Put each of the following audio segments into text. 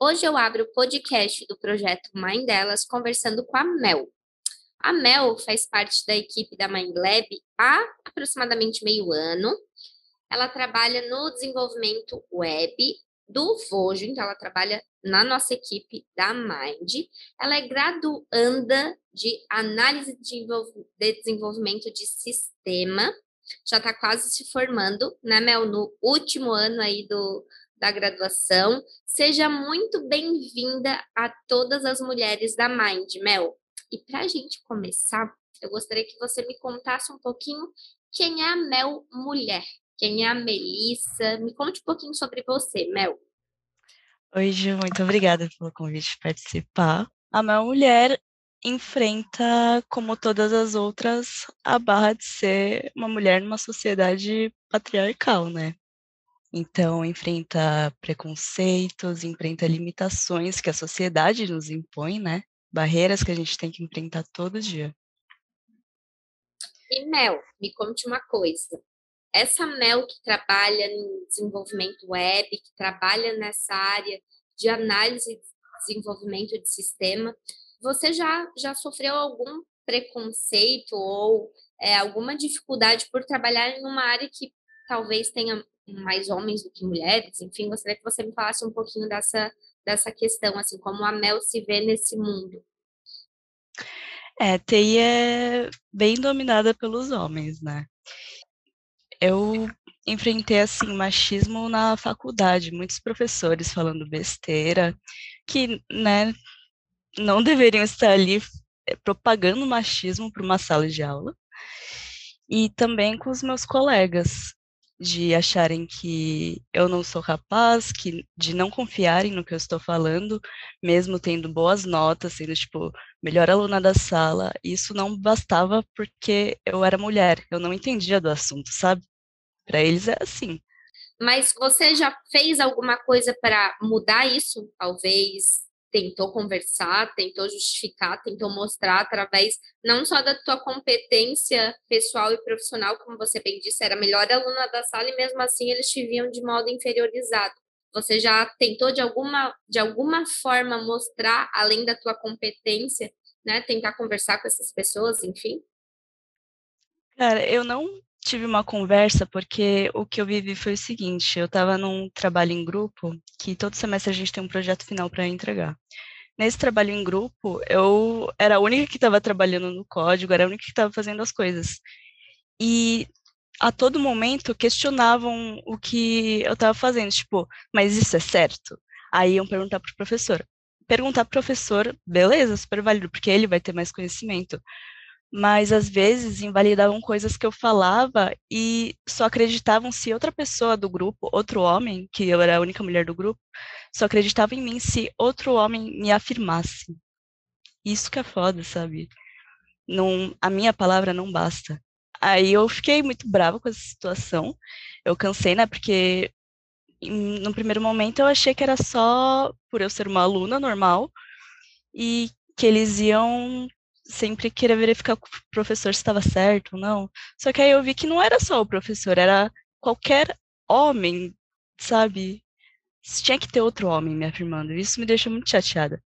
Hoje eu abro o podcast do projeto Mãe Delas conversando com a Mel. A Mel faz parte da equipe da Mind Lab há aproximadamente meio ano. Ela trabalha no desenvolvimento web do Vojo, então ela trabalha na nossa equipe da Mind. Ela é graduanda de análise de desenvolvimento de sistema, já está quase se formando, né, Mel, no último ano aí do, da graduação. Seja muito bem-vinda a todas as mulheres da Mind, Mel. E para a gente começar, eu gostaria que você me contasse um pouquinho quem é a Mel mulher, quem é a Melissa. Me conte um pouquinho sobre você, Mel. Oi, Ju, muito obrigada pelo convite de participar. A Mel mulher enfrenta, como todas as outras, a barra de ser uma mulher numa sociedade patriarcal, né? Então, enfrenta preconceitos, enfrenta limitações que a sociedade nos impõe, né? Barreiras que a gente tem que enfrentar todo dia. E Mel, me conte uma coisa. Essa Mel que trabalha em desenvolvimento web, que trabalha nessa área de análise e desenvolvimento de sistema, você já, já sofreu algum preconceito ou é, alguma dificuldade por trabalhar em uma área que talvez tenha mais homens do que mulheres? Enfim, gostaria que você me falasse um pouquinho dessa, dessa questão, assim, como a Mel se vê nesse mundo. É, TI é bem dominada pelos homens, né? Eu enfrentei, assim, machismo na faculdade, muitos professores falando besteira, que, né, não deveriam estar ali eh, propagando machismo para uma sala de aula. E também com os meus colegas, de acharem que eu não sou capaz, que de não confiarem no que eu estou falando, mesmo tendo boas notas, sendo tipo melhor aluna da sala, isso não bastava porque eu era mulher, eu não entendia do assunto, sabe? Para eles é assim. Mas você já fez alguma coisa para mudar isso? Talvez tentou conversar, tentou justificar, tentou mostrar através não só da tua competência pessoal e profissional, como você bem disse, era a melhor aluna da sala e mesmo assim eles te viam de modo inferiorizado. Você já tentou de alguma de alguma forma mostrar além da tua competência, né, tentar conversar com essas pessoas, enfim? Cara, eu não tive uma conversa porque o que eu vivi foi o seguinte: eu estava num trabalho em grupo que todo semestre a gente tem um projeto final para entregar. Nesse trabalho em grupo, eu era a única que estava trabalhando no código, era a única que estava fazendo as coisas. E a todo momento questionavam o que eu estava fazendo, tipo, mas isso é certo? Aí iam perguntar para o professor. Perguntar para o professor, beleza, super válido, porque ele vai ter mais conhecimento mas às vezes invalidavam coisas que eu falava e só acreditavam se outra pessoa do grupo, outro homem, que eu era a única mulher do grupo, só acreditava em mim se outro homem me afirmasse. Isso que é foda, sabe? Não, a minha palavra não basta. Aí eu fiquei muito brava com essa situação. Eu cansei, né? Porque no primeiro momento eu achei que era só por eu ser uma aluna normal e que eles iam sempre queria verificar com o professor se estava certo ou não. Só que aí eu vi que não era só o professor, era qualquer homem, sabe? Tinha que ter outro homem me afirmando. Isso me deixou muito chateada.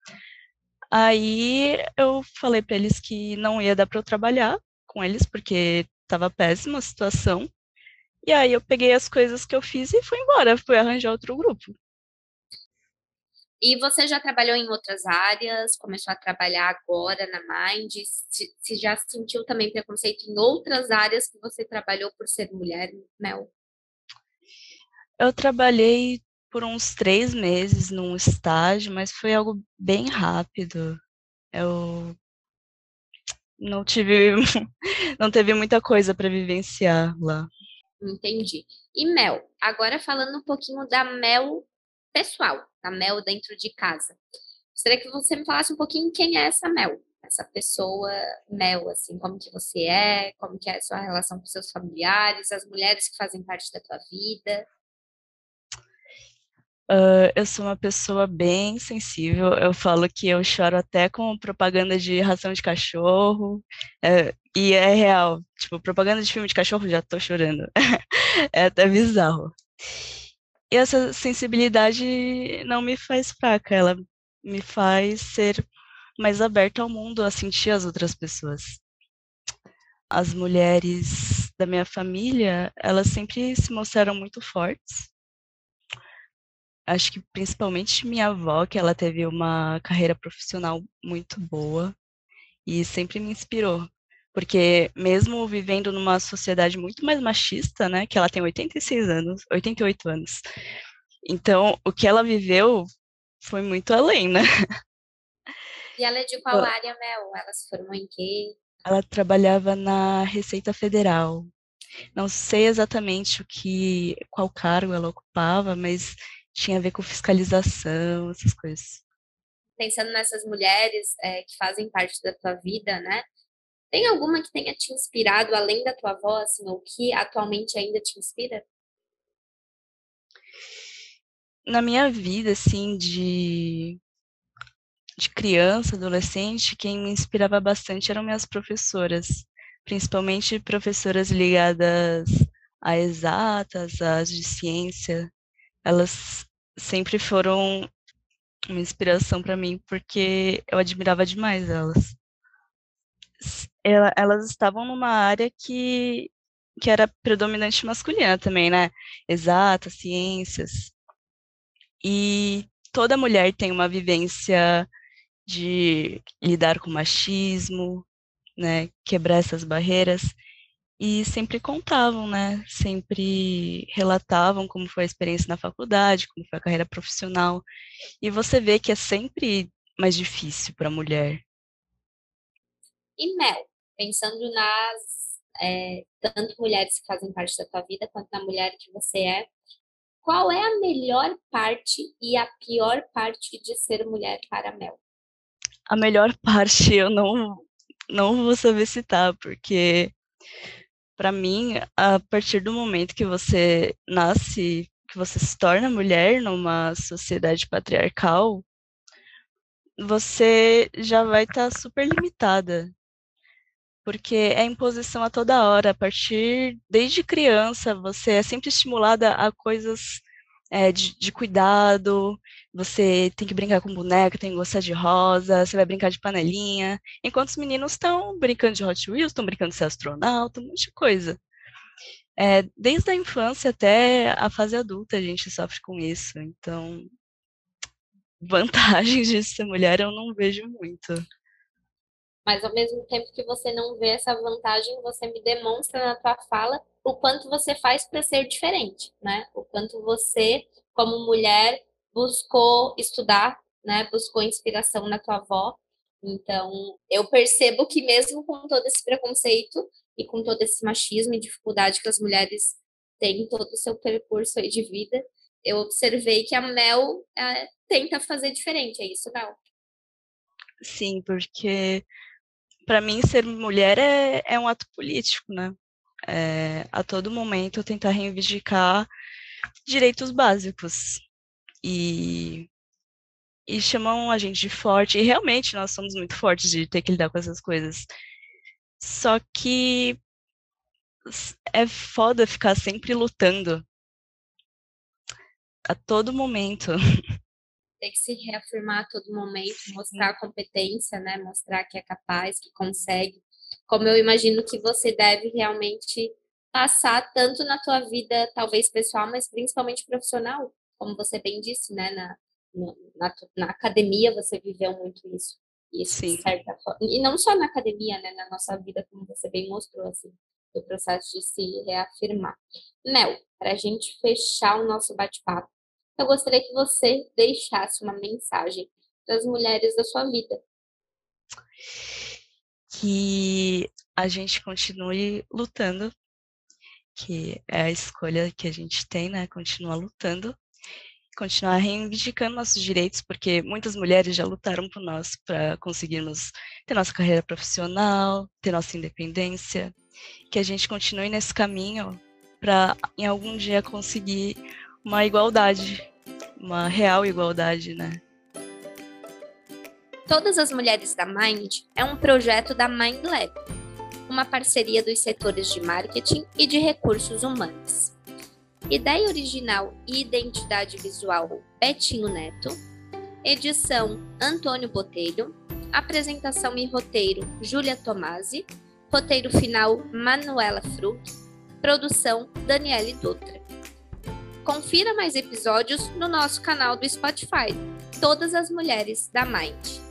Aí eu falei para eles que não ia dar para eu trabalhar com eles porque estava péssima a situação. E aí eu peguei as coisas que eu fiz e fui embora, fui arranjar outro grupo. E você já trabalhou em outras áreas, começou a trabalhar agora na Mind, se, se já sentiu também preconceito em outras áreas que você trabalhou por ser mulher, Mel? Eu trabalhei por uns três meses num estágio, mas foi algo bem rápido. Eu não tive, não teve muita coisa para vivenciar lá. Entendi. E Mel, agora falando um pouquinho da Mel pessoal, da Mel dentro de casa. Gostaria que você me falasse um pouquinho quem é essa Mel, essa pessoa Mel, assim, como que você é, como que é a sua relação com seus familiares, as mulheres que fazem parte da tua vida. Uh, eu sou uma pessoa bem sensível. Eu falo que eu choro até com propaganda de ração de cachorro. É, e é real. Tipo, propaganda de filme de cachorro, já tô chorando. é até bizarro. E essa sensibilidade não me faz fraca, ela me faz ser mais aberta ao mundo, a sentir as outras pessoas. As mulheres da minha família, elas sempre se mostraram muito fortes. Acho que principalmente minha avó, que ela teve uma carreira profissional muito boa e sempre me inspirou. Porque mesmo vivendo numa sociedade muito mais machista, né, que ela tem 86 anos, 88 anos. Então, o que ela viveu foi muito além, né? E ela é de qual área, Mel? Ela se formou em quê? Ela trabalhava na Receita Federal. Não sei exatamente o que, qual cargo ela ocupava, mas tinha a ver com fiscalização, essas coisas. Pensando nessas mulheres é, que fazem parte da tua vida, né? Tem alguma que tenha te inspirado além da tua avó, assim, ou que atualmente ainda te inspira? Na minha vida, assim, de de criança, adolescente, quem me inspirava bastante eram minhas professoras, principalmente professoras ligadas a exatas, às de ciência. Elas sempre foram uma inspiração para mim porque eu admirava demais elas. Elas estavam numa área que que era predominante masculina também, né? Exatas, ciências. E toda mulher tem uma vivência de lidar com machismo, né, quebrar essas barreiras e sempre contavam, né, sempre relatavam como foi a experiência na faculdade, como foi a carreira profissional, e você vê que é sempre mais difícil para a mulher. E Mel, pensando nas é, tanto mulheres que fazem parte da tua vida quanto na mulher que você é, qual é a melhor parte e a pior parte de ser mulher para Mel? a melhor parte eu não, não vou saber citar, porque para mim, a partir do momento que você nasce, que você se torna mulher numa sociedade patriarcal, você já vai estar tá super limitada. Porque é imposição a toda hora, a partir desde criança, você é sempre estimulada a coisas é, de, de, cuidado, você tem que brincar com boneca, tem que gostar de rosa, você vai brincar de panelinha, enquanto os meninos estão brincando de Hot Wheels, estão brincando de ser astronauta, um monte de coisa. É, desde a infância até a fase adulta a gente sofre com isso, então vantagens de ser mulher eu não vejo muito. Mas ao mesmo tempo que você não vê essa vantagem, você me demonstra na tua fala o quanto você faz para ser diferente, né? O quanto você, como mulher, buscou estudar, né? Buscou inspiração na tua avó. Então, eu percebo que mesmo com todo esse preconceito e com todo esse machismo e dificuldade que as mulheres têm em todo o seu percurso de vida, eu observei que a Mel é, tenta fazer diferente, é isso, Mel? Sim, porque para mim, ser mulher é, é um ato político, né? É, a todo momento tentar reivindicar direitos básicos. E, e chamam a gente de forte, e realmente nós somos muito fortes de ter que lidar com essas coisas. Só que é foda ficar sempre lutando a todo momento. tem que se reafirmar a todo momento, mostrar a competência, né? Mostrar que é capaz, que consegue. Como eu imagino que você deve realmente passar tanto na tua vida, talvez pessoal, mas principalmente profissional, como você bem disse, né? Na, na, na academia você viveu muito isso. Isso, Sim. certa forma. E não só na academia, né? Na nossa vida, como você bem mostrou, assim, o processo de se reafirmar. Mel, para a gente fechar o nosso bate-papo, eu gostaria que você deixasse uma mensagem para as mulheres da sua vida. Que a gente continue lutando, que é a escolha que a gente tem, né? Continuar lutando, continuar reivindicando nossos direitos, porque muitas mulheres já lutaram por nós para conseguirmos ter nossa carreira profissional, ter nossa independência, que a gente continue nesse caminho para em algum dia conseguir uma igualdade, uma real igualdade, né? Todas as Mulheres da Mind é um projeto da Mind Lab, uma parceria dos setores de marketing e de recursos humanos. Ideia original e identidade visual Betinho Neto. Edição Antônio Botelho. Apresentação e roteiro Júlia Tomasi. Roteiro final Manuela Frug. Produção Daniele Dutra. Confira mais episódios no nosso canal do Spotify, Todas as Mulheres da Mind.